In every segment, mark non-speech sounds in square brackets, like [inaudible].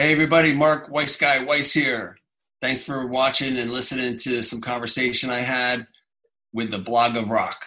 Hey, everybody, Mark Weiss Weiss here. Thanks for watching and listening to some conversation I had with the Block of Rock.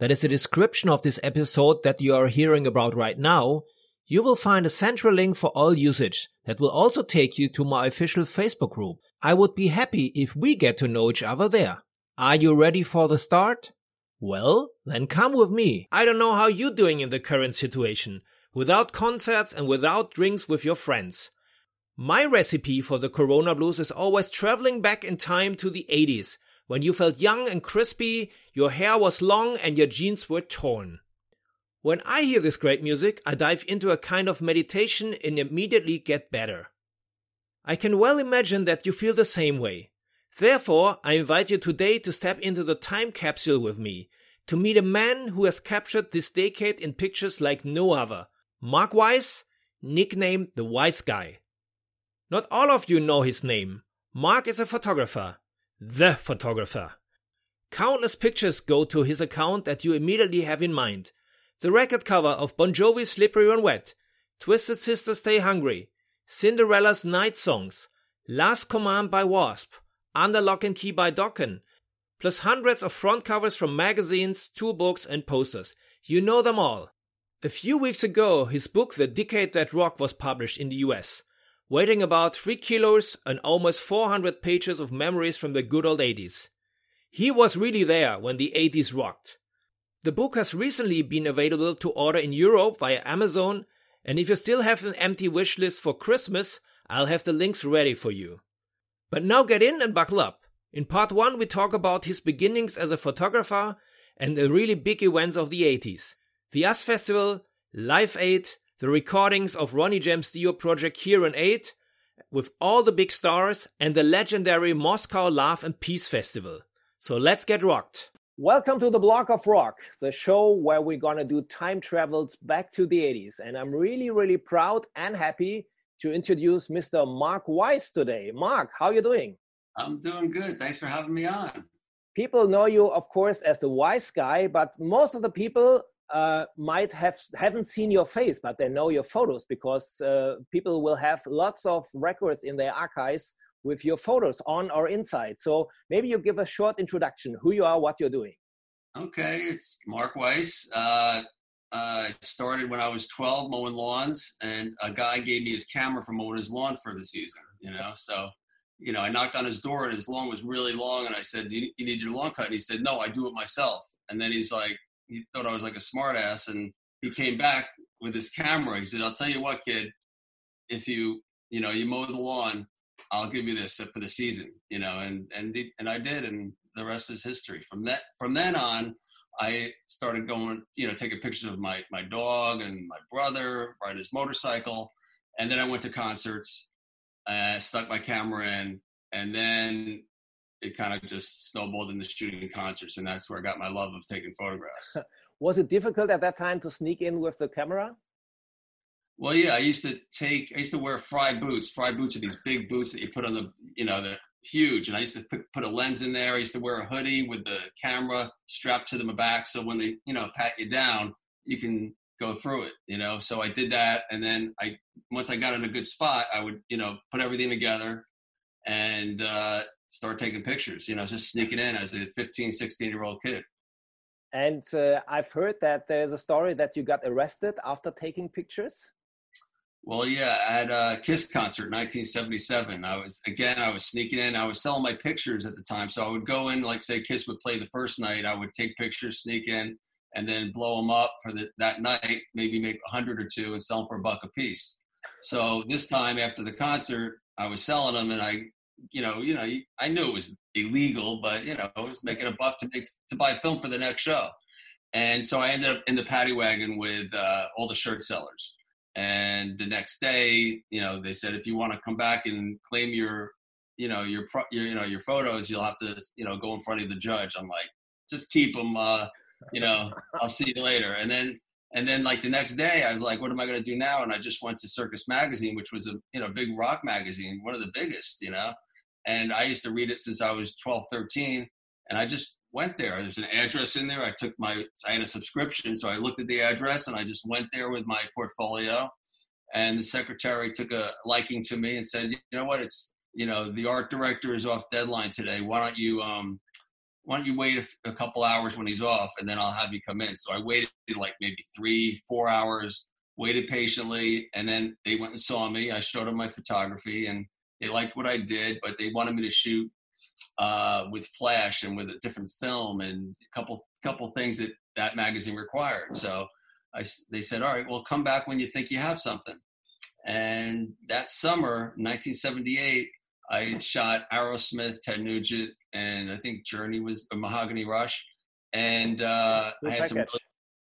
that is the description of this episode that you are hearing about right now, you will find a central link for all usage that will also take you to my official Facebook group. I would be happy if we get to know each other there. Are you ready for the start? Well, then come with me. I don't know how you're doing in the current situation, without concerts and without drinks with your friends. My recipe for the Corona blues is always traveling back in time to the 80s when you felt young and crispy, your hair was long, and your jeans were torn. When I hear this great music, I dive into a kind of meditation and immediately get better. I can well imagine that you feel the same way. Therefore, I invite you today to step into the time capsule with me, to meet a man who has captured this decade in pictures like no other, Mark Weiss, nicknamed the Wise Guy. Not all of you know his name. Mark is a photographer, the photographer. Countless pictures go to his account that you immediately have in mind. The record cover of Bon Jovi's Slippery When Wet, Twisted Sister Stay Hungry, Cinderella's Night Songs, Last Command by Wasp, Under Lock and Key by Dokken, plus hundreds of front covers from magazines, tour books, and posters. You know them all. A few weeks ago, his book The Decade That Rock was published in the US weighing about 3 kilos and almost 400 pages of memories from the good old 80s. He was really there when the 80s rocked. The book has recently been available to order in Europe via Amazon, and if you still have an empty wish list for Christmas, I'll have the links ready for you. But now get in and buckle up. In part 1, we talk about his beginnings as a photographer and the really big events of the 80s. The US Festival, Live Aid, the recordings of Ronnie James Dio Project Hear 'n Aid with all the big stars and the legendary Moscow Love and Peace Festival. So let's get rocked. Welcome to the Block of Rock, the show where we're gonna do time travels back to the 80s. And I'm really, really proud and happy to introduce Mr. Mark Weiss today. Mark, how are you doing? I'm doing good. Thanks for having me on. People know you, of course, as the Wise guy, but most of the people uh, might have haven't seen your face, but they know your photos because uh, people will have lots of records in their archives with your photos on or inside. So maybe you give a short introduction, who you are, what you're doing. Okay, it's Mark Weiss. Uh, I started when I was 12 mowing lawns, and a guy gave me his camera for mowing his lawn for the season. You know, so you know, I knocked on his door, and his lawn was really long, and I said, "Do you, you need your lawn cut?" And he said, "No, I do it myself." And then he's like, he thought I was like a smartass, and he came back with his camera. He said, "I'll tell you what, kid, if you you know you mow the lawn, I'll give you this for the season." You know, and and and I did, and the rest is history. From that from then on, I started going, you know, taking pictures of my my dog and my brother, ride his motorcycle, and then I went to concerts. I stuck my camera in, and then it kind of just snowballed into shooting concerts, and that's where I got my love of taking photographs. [laughs] Was it difficult at that time to sneak in with the camera? Well, yeah, I used to take, I used to wear Frye boots. Frye boots are these big boots that you put on the, you know, the huge. And I used to put, put a lens in there. I used to wear a hoodie with the camera strapped to the back, so when they, you know, pat you down, you can go through it. You know, so I did that, and then I, once I got in a good spot, I would, you know, put everything together, and uh, start taking pictures, you know, just sneaking in as a 15, 16 year old kid. And uh, I've heard that there's a story that you got arrested after taking pictures. Well, yeah, at a Kiss concert, 1977. I was again, I was sneaking in. I was selling my pictures at the time, so I would go in, like say Kiss would play the first night. I would take pictures, sneak in, and then blow them up for the, that night. Maybe make a hundred or two and sell them for a buck a piece. So this time after the concert, I was selling them, and I, you know, you know, I knew it was illegal, but you know, I was making a buck to make to buy film for the next show. And so I ended up in the paddy wagon with uh, all the shirt sellers and the next day, you know, they said if you want to come back and claim your, you know, your, your, you know, your photos, you'll have to, you know, go in front of the judge. I'm like, just keep them. Uh, you know, I'll see you later. And then, and then like the next day, I was like, what am I going to do now? And I just went to Circus Magazine, which was a you know big rock magazine, one of the biggest, you know. And I used to read it since I was 12, 13, and I just went there. There's an address in there. I took my, I had a subscription, so I looked at the address and I just went there with my portfolio. And the secretary took a liking to me and said, you know what, it's, you know, the art director is off deadline today. Why don't you, um, why don't you wait a, a couple hours when he's off and then I'll have you come in. So I waited like maybe three, four hours, waited patiently. And then they went and saw me. I showed them my photography and they liked what I did, but they wanted me to shoot uh, with flash and with a different film and a couple couple things that that magazine required. So I, they said, all right, well, come back when you think you have something. And that summer, 1978, I shot Aerosmith, Ted Nugent, and I think Journey was a Mahogany Rush. And uh, I had some, really,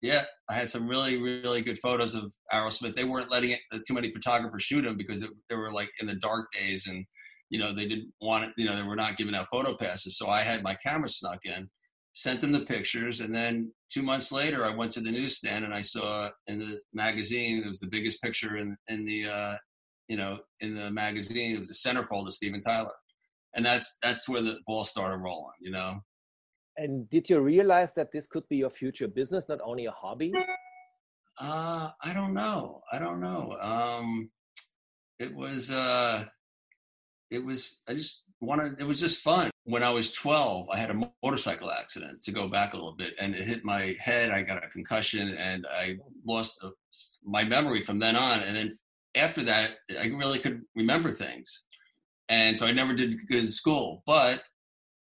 yeah, I had some really, really good photos of Aerosmith. They weren't letting it, too many photographers shoot them because it, they were like in the dark days and you know, they didn't want it, you know, they were not giving out photo passes. So I had my camera snuck in, sent them the pictures. And then two months later, I went to the newsstand and I saw in the magazine, it was the biggest picture in, in the, uh, you know, in the magazine, it was the centerfold of Steven Tyler. And that's, that's where the ball started rolling, you know? And did you realize that this could be your future business, not only a hobby? Uh, I don't know. I don't know. Um, it was, uh, it was I just wanted it was just fun. When I was 12, I had a motorcycle accident to go back a little bit and it hit my head. I got a concussion and I lost my memory from then on. And then after that, I really could remember things. And so I never did good in school. But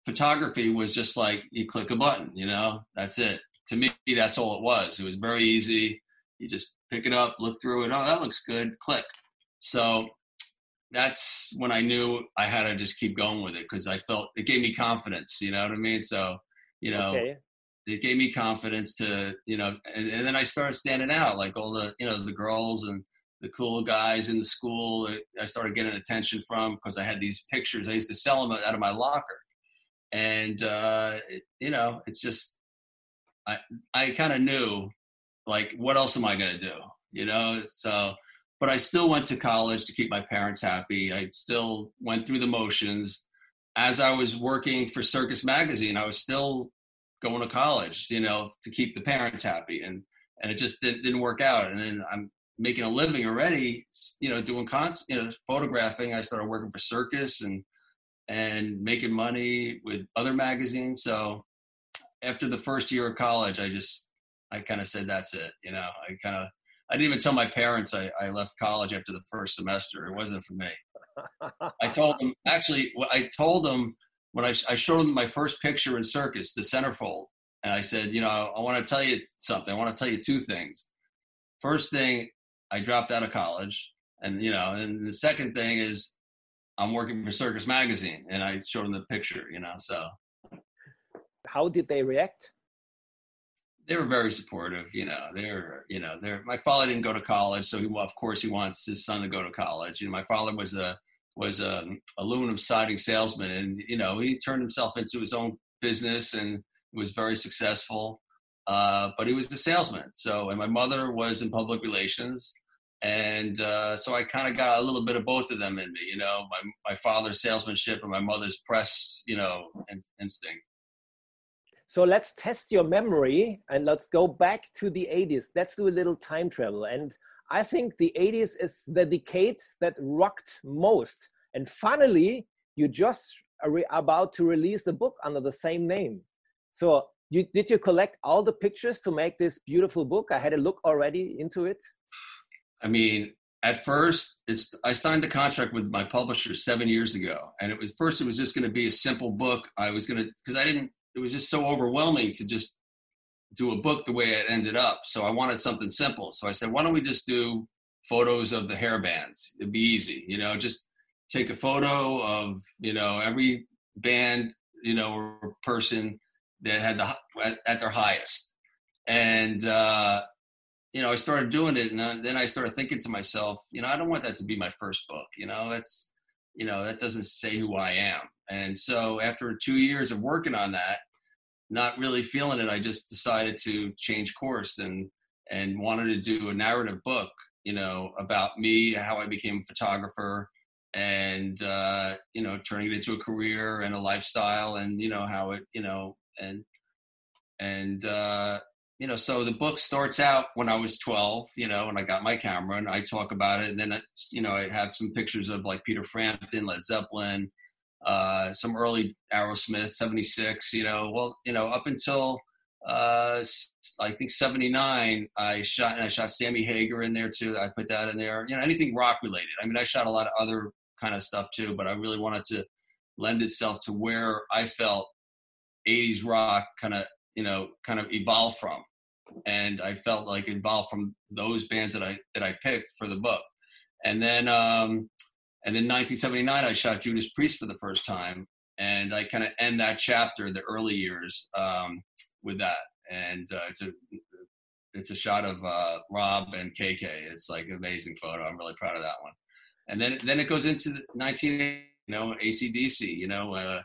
photography was just like you click a button, you know, that's it. To me, that's all it was. It was very easy. You just pick it up, look through it. Oh, that looks good. Click. So that's when I knew I had to just keep going with it because I felt it gave me confidence. You know what I mean? So, you know, okay. it gave me confidence to, you know, and, and then I started standing out like all the, you know, the girls and the cool guys in the school. I started getting attention from because I had these pictures. I used to sell them out of my locker, and uh, it, you know, it's just I I kind of knew like what else am I going to do? You know, so but I still went to college to keep my parents happy. I still went through the motions. As I was working for Circus Magazine, I was still going to college, you know, to keep the parents happy, and and it just didn't, didn't work out. And then I'm making a living already, you know, doing cons, you know, photographing. I started working for Circus and and making money with other magazines. So after the first year of college, I just I kind of said that's it. You know, I kind of I didn't even tell my parents I, I left college after the first semester. It wasn't for me. [laughs] I told them actually. What I told them when I, I showed them my first picture in circus, the centerfold, and I said, you know, I want to tell you something. I want to tell you two things. First thing, I dropped out of college, and you know, and the second thing is I'm working for Circus Magazine, and I showed them the picture. You know, so how did they react? they were very supportive. You know, they're you know they're my father didn't go to college, so he well, of course he wants his son to go to college. You know, my father was a was a aluminum siding salesman, and you know he turned himself into his own business and was very successful. Uh, but he was a salesman. So, and my mother was in public relations, and uh, so I kind of got a little bit of both of them in me. You know, my my father's salesmanship and my mother's press, you know, in, instinct. So let's test your memory and let's go back to the 80s. Let's do a little time travel. And I think the 80s is the decade that rocked most. And finally, you just are about to release the book under the same name. So you, did you collect all the pictures to make this beautiful book? I had a look already into it. I mean, at first it's i signed the contract with my publisher seven years ago and it was first it was just going to be a simple book. I was going to because i didn't it was just so overwhelming to just do a book the way it ended up so i wanted something simple. So i said why don't we just do photos of the hair bands? It'd be easy you know just take a photo of you know every band you know or person that had the at, at their highest. And uh you know, I started doing it, and then I started thinking to myself, you know, I don't want that to be my first book. You know, that's, you know, that doesn't say who I am. And so after two years of working on that, not really feeling it, I just decided to change course and and wanted to do a narrative book, you know, about me, how I became a photographer, and uh, you know, turning it into a career and a lifestyle, and you know how it, you know, and and uh, you know, so the book starts out when I was 12, you know, and I got my camera and I talk about it. And then, you know, I have some pictures of like Peter Frampton, Led Zeppelin, uh, some early Aerosmith, 76, you know, well, you know, up until uh, I think 79, I shot, and I shot Sammy Hagar in there too. I put that in there, you know, anything rock related. I mean, I shot a lot of other kind of stuff too, but I really wanted to lend itself to where I felt 80s rock kind of you know kind of evolve from and i felt like evolved from those bands that i that i picked for the book and then um and then 1979 i shot judas priest for the first time and i kind of end that chapter the early years um with that and uh, it's a it's a shot of uh, Rob and KK. It's like an amazing photo. I'm really proud of that one. And then then it goes into the 19, you know, ACDC. You know, uh,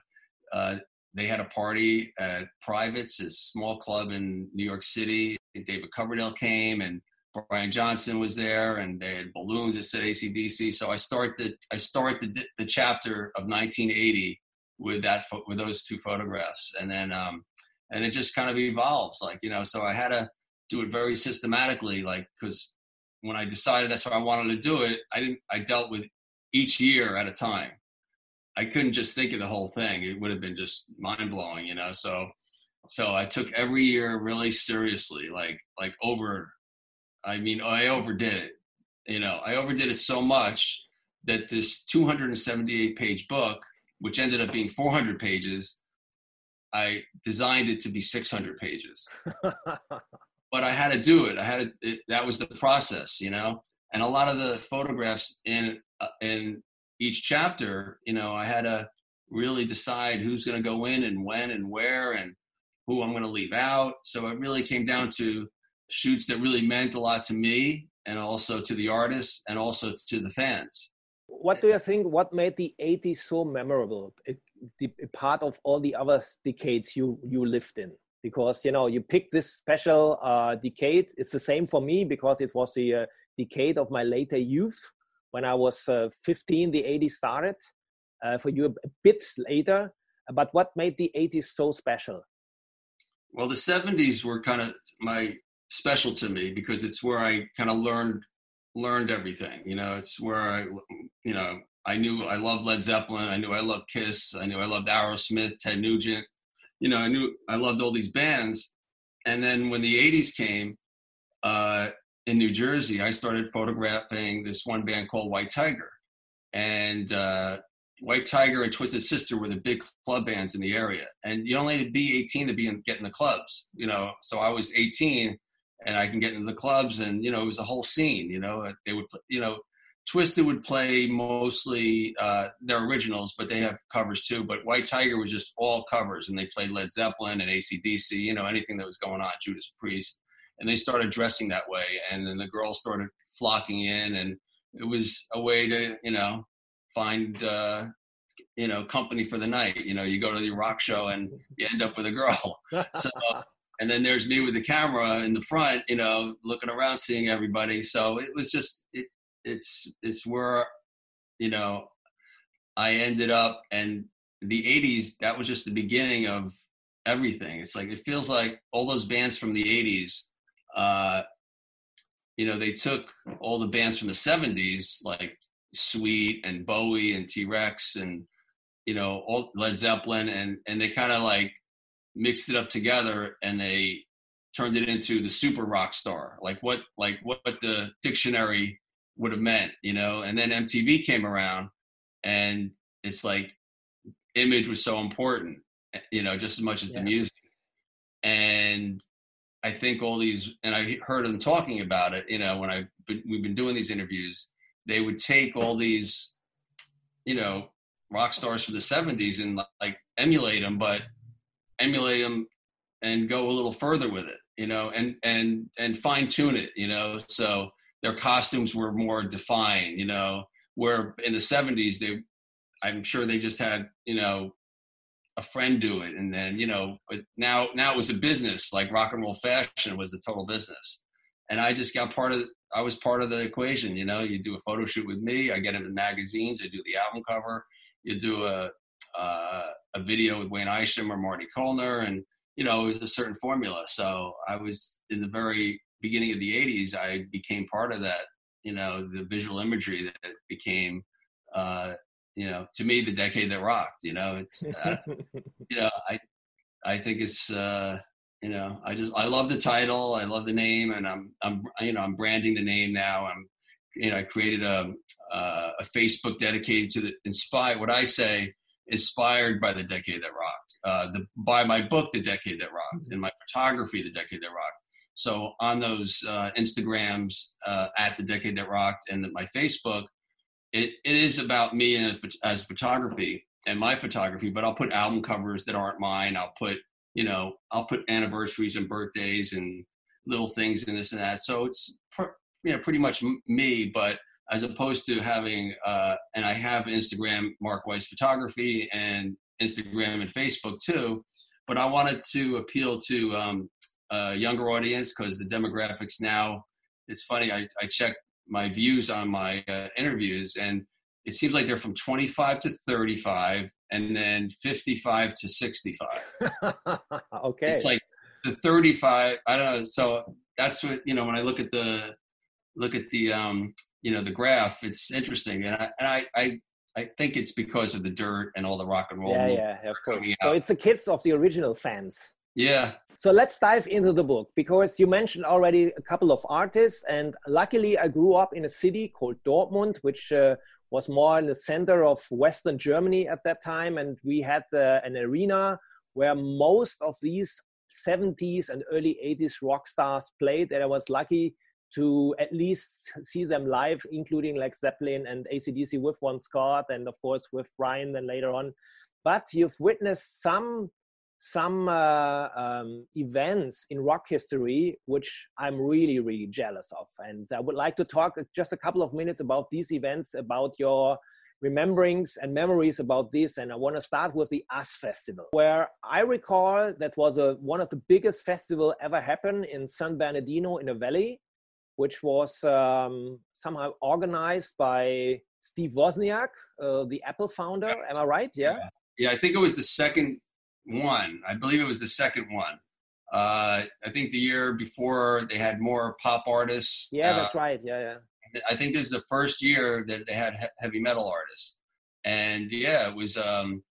uh, they had a party at Privates, a small club in New York City. David Coverdale came and Brian Johnson was there, and they had balloons that said ACDC. So I start the I start the the chapter of 1980 with that with those two photographs, and then um, and it just kind of evolves, like you know. So I had to do it very systematically, like because when I decided that's what I wanted to do it, I didn't. I dealt with each year at a time. I couldn't just think of the whole thing. It would have been just mind blowing, you know. So so I took every year really seriously, like like over I mean, I overdid it. You know, I overdid it so much that this 278 page book, which ended up being 400 pages, I designed it to be 600 pages. [laughs] but I had to do it. I had to, it, that was the process, you know. And a lot of the photographs in uh, in each chapter, you know, I had to really decide who's going to go in and when and where and who I'm going to leave out. So it really came down to shoots that really meant a lot to me and also to the artists and also to the fans. What do you think? What made the 80s so memorable? It, the, part of all the other decades you you lived in because you know you picked this special uh, decade. It's the same for me because it was the uh, decade of my later youth when I was uh, 15, the 80s started. Uh, for you, a bit later. But what made the 80s so special? Well, the 70s were kind of my special to me because it's where I kind of learned learned everything. You know, it's where I, you know, I knew I loved Led Zeppelin. I knew I loved Kiss. I knew I loved Aerosmith, Ted Nugent. You know, I knew I loved all these bands. And then when the 80s came, uh, in New Jersey, I started photographing this one band called White Tiger. And uh, White Tiger and Twisted Sister were the big club bands in the area. And you only be 18 to be in, get in the clubs, you know. So I was 18 and I can get into the clubs and, you know, it was a whole scene, you know. They would, you know, Twisted would play mostly uh, their originals, but they have covers too. But White Tiger was just all covers, and they played Led Zeppelin and ACDC, you know, anything that was going on, Judas Priest and they started dressing that way and then the girls started flocking in and it was a way to you know find uh you know company for the night. You know you go to the rock show and you end up with a girl. [laughs] So and then there's me with the camera in the front you know looking around seeing everybody. So it was just it it's it's where you know i ended up and the 80s that was just the beginning of everything. It's like it feels like all those bands from the 80s uh, you know, they took all the bands from the 70s, like Sweet and Bowie and T Rex and, you know, all Led Zeppelin, and, and they kind of like mixed it up together and they turned it into the super rock star. Like what, like what the dictionary would have meant, you know. And then MTV came around, and it's like image was so important, you know, just as much as yeah. the music. And I think all these, and I heard them talking about it, you know, when I we've been doing these interviews, they would take all these, you know, rock stars from the '70s and like emulate them, but emulate them and go a little further with it, you know, and and and fine tune it, you know. So their costumes were more defined, you know. Where in the '70s they, I'm sure they just had, you know, a friend do it, and then you know, but now now it was a business. Like rock and roll fashion was a total business, and I just got part of. I was part of the equation. You know, you do a photo shoot with me. I get in magazines. I do the album cover. You do a uh, a video with Wayne Isham or Marty Callner, and you know, it was a certain formula. So I was in the very beginning of the 80s, I became part of that, you know, the visual imagery that became, uh, you know, to me, the decade that rocked, you know, it's, uh, [laughs] you know, I, I think it's, uh, you know, I just, I love the title. I love the name and I'm, I'm, you know, I'm branding the name now. I'm, you know, I created a, uh, a Facebook dedicated to the inspire what I say inspired by the decade that rocked, uh, the, by my book, The Decade That Rocked, and my photography, The Decade That Rocked. So on those uh, Instagrams uh, at The Decade That Rocked and my Facebook, it, it is about me and as photography and my photography, but I'll put album covers that aren't mine. I'll put, you know, I'll put anniversaries and birthdays and little things and this and that. So it's, pr- you know, pretty much me, but as opposed to having uh, and I have Instagram Mark Weiss Photography and Instagram and Facebook too, but I wanted to appeal to um, a younger audience because the demographics now. It's funny. I, I check my views on my uh, interviews and it seems like they're from 25 to 35 and then 55 to 65 [laughs] okay. It's like the 35 i don't know so that's what you know when i look at the look at the um you know the graph it's interesting and i and i i, I think it's because of the dirt and all the rock and roll yeah yeah of course. So it's the kids of the original fans yeah so let's dive into the book because you mentioned already a couple of artists and luckily i grew up in a city called dortmund which uh, was more in the center of western germany at that time and we had uh, an arena where most of these 70s and early 80s rock stars played and i was lucky to at least see them live, including like Zeppelin and ACDC with Bon Scott, and of course with Brian. Then later on, but you've witnessed some some uh, um, events in rock history which I'm really really jealous of, and I would like to talk just a couple of minutes about these events, about your rememberings and memories about this and i want to start with the us festival where i recall that was a, one of the biggest festival ever happened in san bernardino in a valley which was um, somehow organized by Steve Wozniak, uh, the Apple founder. Am I right? Yeah? yeah. yeah. I think it was the second one. I believe it was the second one. Uh, I think the year before they had more pop artists. Yeah, uh, that's right. Yeah, yeah. I think this is the first year that they had heavy metal artists, and yeah, it was. Um,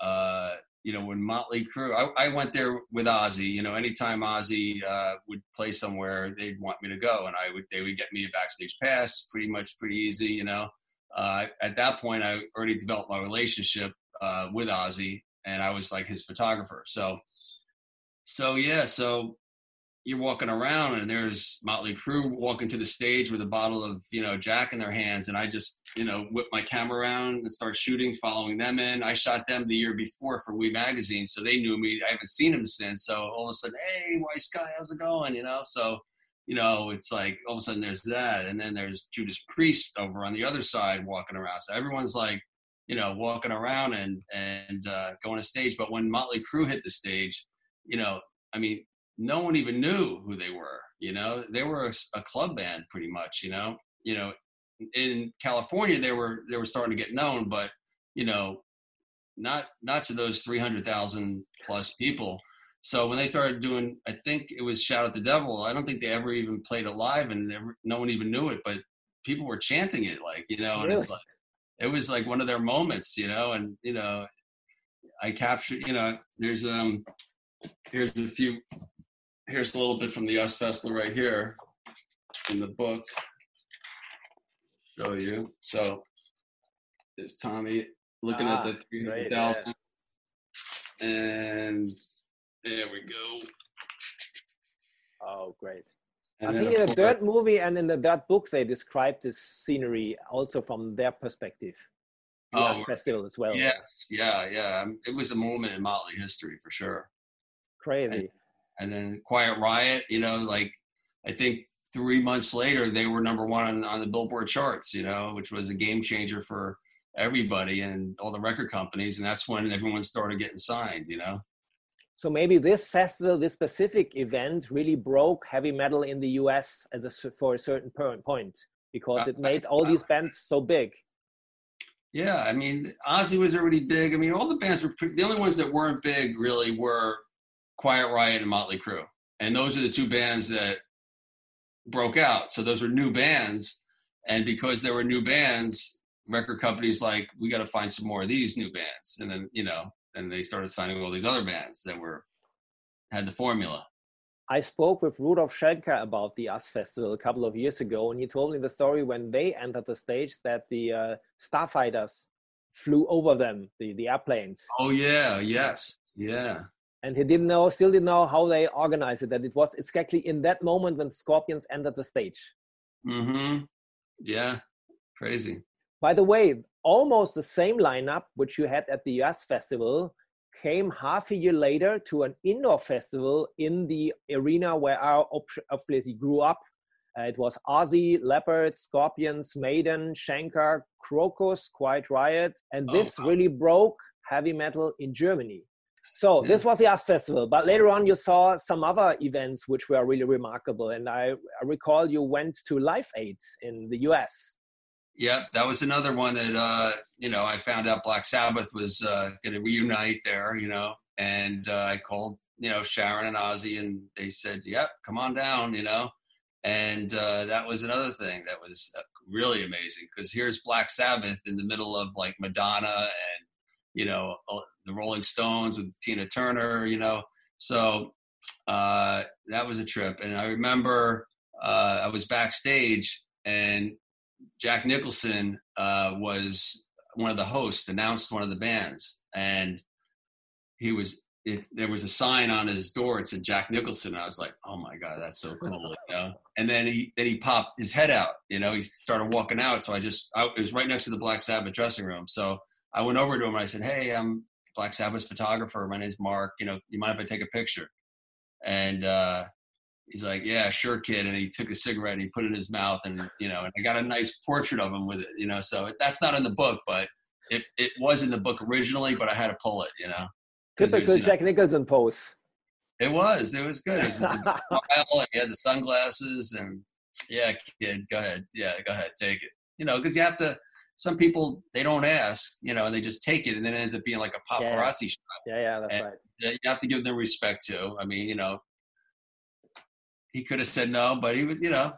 uh, you know, when Motley Crue, I, I, went there with Ozzy. You know, anytime Ozzy uh, would play somewhere, they'd want me to go, and I would they would get me a backstage pass, pretty much pretty easy. You know, uh, at that point, I already developed my relationship uh, with Ozzy, and I was like his photographer. So, so yeah, so you're walking around and there's Motley Crue walking to the stage with a bottle of, you know, Jack in their hands. And I just, you know, whip my camera around and start shooting, following them in. I shot them the year before for We Magazine. So they knew me. I haven't seen them since. So all of a sudden, hey, Weiss Guy, how's it going? You know, so, you know, it's like all of a sudden there's that. And then there's Judas Priest over on the other side walking around. So everyone's like, you know, walking around and, and uh, going to stage. But when Motley Crue hit the stage, you know, I mean, no one even knew who they were. You know, they were a, a, club band pretty much. You know, you know, in California they were they were starting to get known, but you know, not not to those three hundred thousand plus people. So when they started doing, I think it was "Shout at the Devil." I don't think they ever even played it live, and never, no one even knew it. But people were chanting it, like you know, and it's like it was like one of their moments, you know. And you know, I captured, you know, there's um, here's a few here's a little bit from the US Festival right here in the book. show you. So there's Tommy looking Ah, at the three hundred thousand, and there we go. Oh, great. And I think in the Dirt movie and in the Dirt book, they describe this scenery also from their perspective. Oh, Us Festival as well. Yes, yeah, yeah. Um, It was a moment in Motley history for sure. Crazy. And then Quiet Riot, you know, like I think three months later they were number one on, on the Billboard charts, you know, which was a game changer for everybody and all the record companies. And that's when everyone started getting signed, you know. So maybe this festival, this specific event, really broke heavy metal in the U.S. as a, for a certain point because Uh, it made all these bands so big. Yeah, I mean, Ozzy was already big. I mean, all the bands were pretty, the only ones that weren't big really were Quiet Riot and Motley Crue, and those are the two bands that broke out. So those were new bands, and because there were new bands, record companies like we got to find some more of these new bands, and then you know, and they started signing all these other bands that were had the formula. I spoke with Rudolf Schenker about the US Festival a couple of years ago, and he told me the story when they entered the stage that the uh, starfighters flew over them, the, the airplanes, Oh yeah, yes, yeah. and he didn't know, still didn't know how they organized it. That it was exactly in that moment when Scorpions entered the stage. Mm-hmm. Yeah, crazy. By the way, almost the same lineup which you had at the US Festival came half a year later to an indoor festival in the arena where I ob- obviously grew up. Uh, it was Ozzy, Leppard, Scorpions, Maiden, Schenker, Krokus, Quiet Riot, and Oh, this wow. really broke heavy metal in Germany. So Yeah. this was the US Festival, but later on you saw some other events which were really remarkable. And I, I recall you went to Live Aid in the US. Yeah, that was another one that uh, you know I found out Black Sabbath was uh, going to reunite there, you know, and uh, I called you know Sharon and Ozzy, and they said, "Yep, come on down," you know, and uh, that was another thing that was uh, really amazing because here's Black Sabbath in the middle of like Madonna and you know uh, the Rolling Stones with Tina Turner, you know, so uh, that was a trip, and I remember uh, I was backstage and Jack Nicholson uh, was one of the hosts, announced one of the bands, and he was. It, there was a sign on his door. It said Jack Nicholson. I was like, "Oh my god, that's so cool!" You [laughs] know. And then he then he popped his head out. You know, he started walking out. So I just I, it was right next to the Black Sabbath dressing room. So I went over to him and I said, "Hey, I'm Black Sabbath's photographer. My name's Mark. You know, you mind if I take a picture?" And uh, he's like, "Yeah, sure, kid." And he took a cigarette and he put it in his mouth, and you know, and I got a nice portrait of him with it. You know, so that's not in the book, but it it was in the book originally, but I had to pull it. You know. Typical you know, Nicholson pose. it was. It was good. It was the [laughs] smile, he had the sunglasses, and yeah, kid, go ahead. Yeah, go ahead, take it. You know, because you have to. Some people they don't ask, you know, and they just take it, and then it ends up being like a Yeah. paparazzi shot. yeah, yeah, that's And- right. You have to give them respect too. I mean, you know, he could have said no, but he was, you know,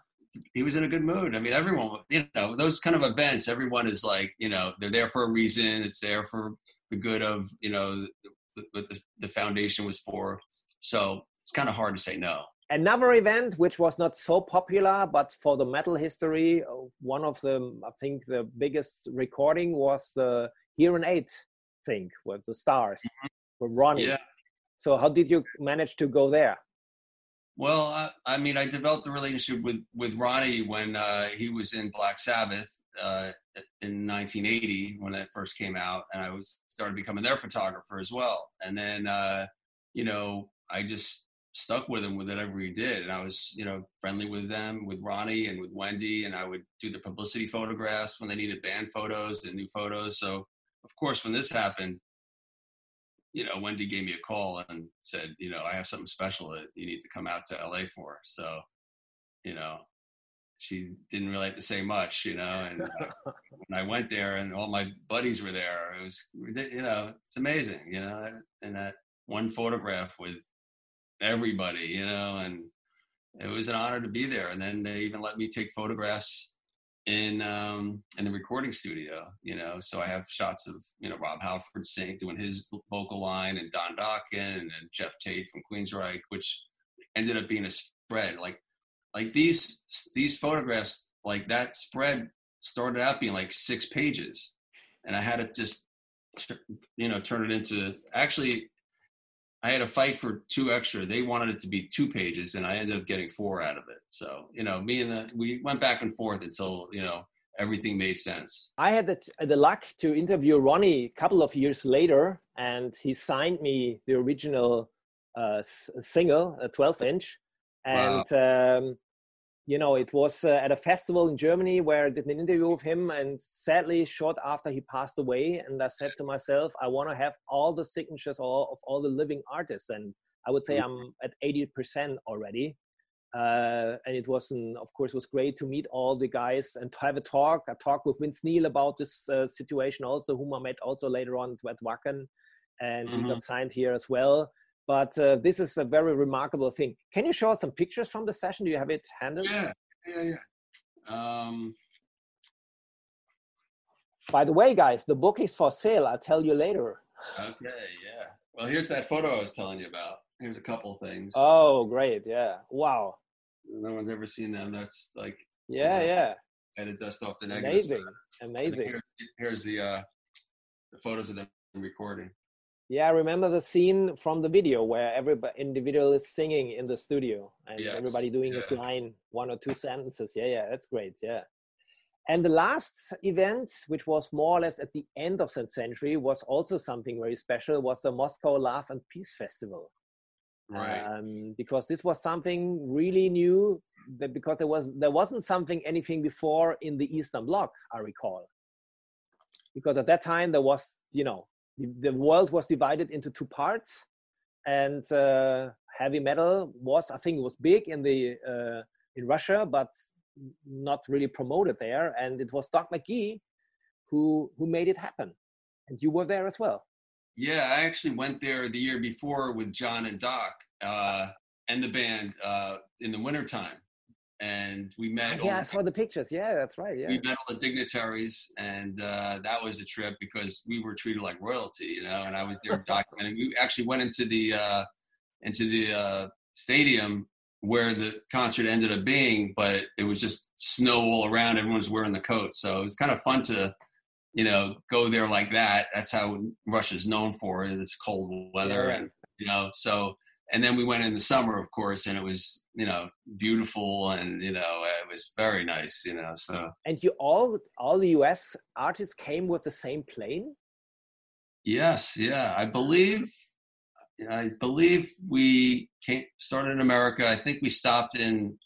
he was in a good mood. I mean, everyone, you know, those kind of events, everyone is like, you know, they're there for a reason. It's there for the good of, you know, what the, the foundation was for. So it's kind of hard to say no. Another event which was not so popular, but for the metal history, one of the, I think, the biggest recording was the Hear 'n Aid thing with the stars, mm-hmm. with Ronnie. Yeah. So how did you manage to go there? Well, I, I mean, I developed a relationship with with Ronnie when uh, he was in Black Sabbath uh, in 1980 when that first came out, and I was started becoming their photographer as well. And then, uh, you know, I just stuck with him with whatever he did, and I was, you know, friendly with them, with Ronnie and with Wendy, and I would do the publicity photographs when they needed band photos and new photos. So, of course, when this happened, you know, Wendy gave me a call and said, you know, I have something special that you need to come out to LA for. So, you know, she didn't really have to say much, you know, and uh, [laughs] when I went there and all my buddies were there, it was, you know, it's amazing, you know, and that one photograph with everybody, you know, and it was an honor to be there. And then they even let me take photographs in um in the recording studio you know so i have shots of you know rob halford sing doing his vocal line and don Dokken and geoff tate from queensryche which ended up being a spread like like these these photographs like that spread started out being like six pages, and I had to just you know turn it into actually. I had a fight for two extra. They wanted it to be two pages, and I ended up getting four out of it. So you know, me and the we went back and forth until you know everything made sense. I had the, the luck to interview Ronnie a couple of years later, and he signed me the original uh, single, a 12 inch. And, wow. um, you know, it was uh, at a festival in Germany where I did an interview with him. And sadly, short after he passed away, and I said to myself, I want to have all the signatures of all the living artists. And I would say mm-hmm. I'm at 80% already uh, and it was an, of course was great to meet all the guys and to have a talk a talk with vince neil about this uh, situation also whom i met also later on at wacken and mm-hmm. he got signed here as well but uh, this is a very remarkable thing. Can you show us some pictures from the session? Do you have it handy yeah yeah yeah. Um... by the way guys the book is for sale. I'll tell you later. Okay yeah. Well here's that photo i was telling you about. Here's a couple things. Oh great yeah. Wow. No one's ever seen them. That's like yeah, you know, yeah. Had to dust off the negatives. Amazing, amazing. Here's, here's, the uh, the photos of them recording. Yeah, I remember the scene from the video where every individual is singing in the studio and yes. everybody doing yeah. his line, one or two sentences. Yeah, yeah, that's great. Yeah. And the last event, which was more or less at the end of that century, was also something very special. Was the Moscow Love and Peace Festival right um, because this was something really new that because there was there wasn't something anything before in the eastern bloc i recall because at that time there was you know the, the world was divided into two parts and uh, heavy metal was i think it was big in the uh, in russia but not really promoted there and it was doc mcgee who who made it happen and you were there as well yeah, I actually went there the year before with Jon and Doc uh, and the band uh, in the wintertime. And we met. Oh, yeah, I saw the pictures. Yeah, that's right. Yeah. We met all the dignitaries, and uh, that was a trip because we were treated like royalty, you know. And I was there [laughs] documenting. We actually went into the uh, into the uh, stadium where the concert ended up being, but it was just snow all around. Everyone was wearing the coats, so it was kind of fun to you know, go there like that. That's how Russia's known for this cold weather, yeah. and you know, so. And then we went in the summer, of course, and it was you know beautiful, and you know it was very nice, you know. So. And you all all the U.S. artists came with the same plane. Yes, yeah, I believe. I believe we came started in America. I think we stopped in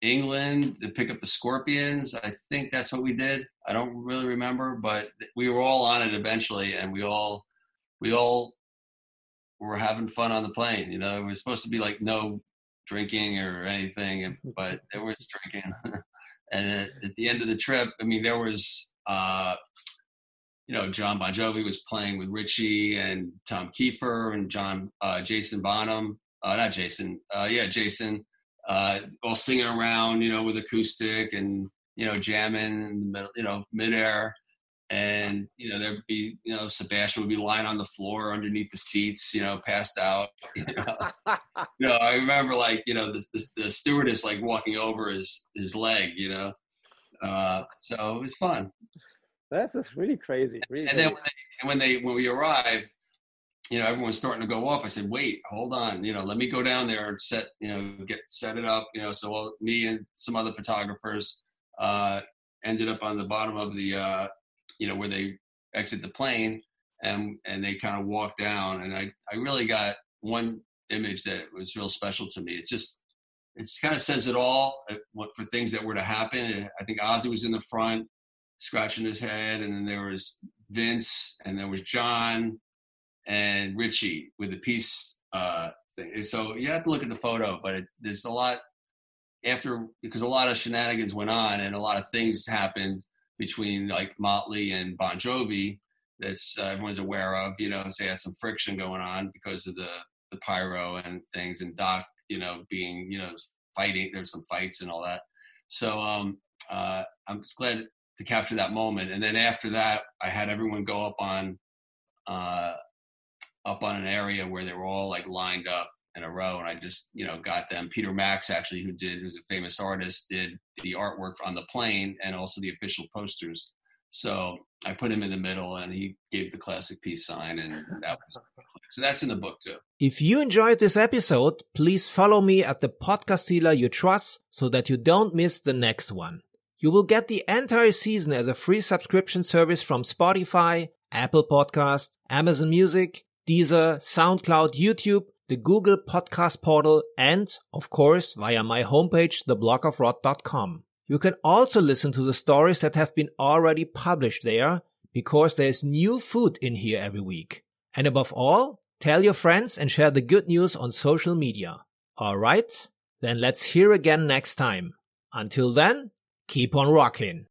England to pick up the Scorpions. I think that's what we did. I don't really remember, but we were all on it eventually, and we all we all were having fun on the plane. You know, it was supposed to be like no drinking or anything, [laughs] but there was drinking. [laughs] and at, at, the end of the trip, I mean, there was. Uh, you know, Jon Bon Jovi was playing with Richie and Tom Keifer and John, uh, Jason Bonham, uh, not Jason, uh, yeah, Jason, uh, all singing around, you know, with acoustic and you know jamming in the middle, you know, midair. And you know there'd be you know Sebastian would be lying on the floor underneath the seats, you know, passed out. [laughs] You know, you know I remember like you know the, the, the stewardess like walking over his his leg, you know. Uh, so it was fun. That's just really crazy. Really and crazy. then when they, when they when we arrived, you know, everyone's starting to go off. I said, wait, hold on, you know, let me go down there and set, you know, get set it up, you know. So me and some other photographers uh, ended up on the bottom of the, uh, you know, where they exit the plane, and and they kind of walk down, and I I really got one image that was real special to me. It just it kind of says it all uh, for things that were to happen. I think Ozzy was in the front, scratching his head, and then there was Vince, and there was Jon and Richie with the peace uh, thing. So you have to look at the photo, but it, there's a lot after because a lot of shenanigans went on and a lot of things happened between like Motley and Bon Jovi that's uh, everyone's aware of. You know, they had some friction going on because of the the pyro and things, and Doc, you know, being you know fighting. There's some fights and all that. So um, uh, I'm just glad to capture that moment. And then after that, I had everyone go up on uh, up on an area where they were all like lined up in a row, and I just you know got them. Peter Max actually, who did, who's a famous artist, did the artwork on the plane and also the official posters. So I put him in the middle, and he gave the classic peace sign, and that was [laughs] so that's in the book too. If you enjoyed this episode, please follow me at the podcast dealer you trust so that you don't miss the next one. You will get the entire season as a free subscription service from Spotify, Apple Podcast, Amazon Music, Deezer, SoundCloud, YouTube, the Google Podcast Portal, and, of course, via my homepage, theblockofrock.com. You can also listen to the stories that have been already published there, because there's new food in here every week. And above all, tell your friends and share the good news on social media. Alright? Then let's hear again next time. Until then, keep on rocking.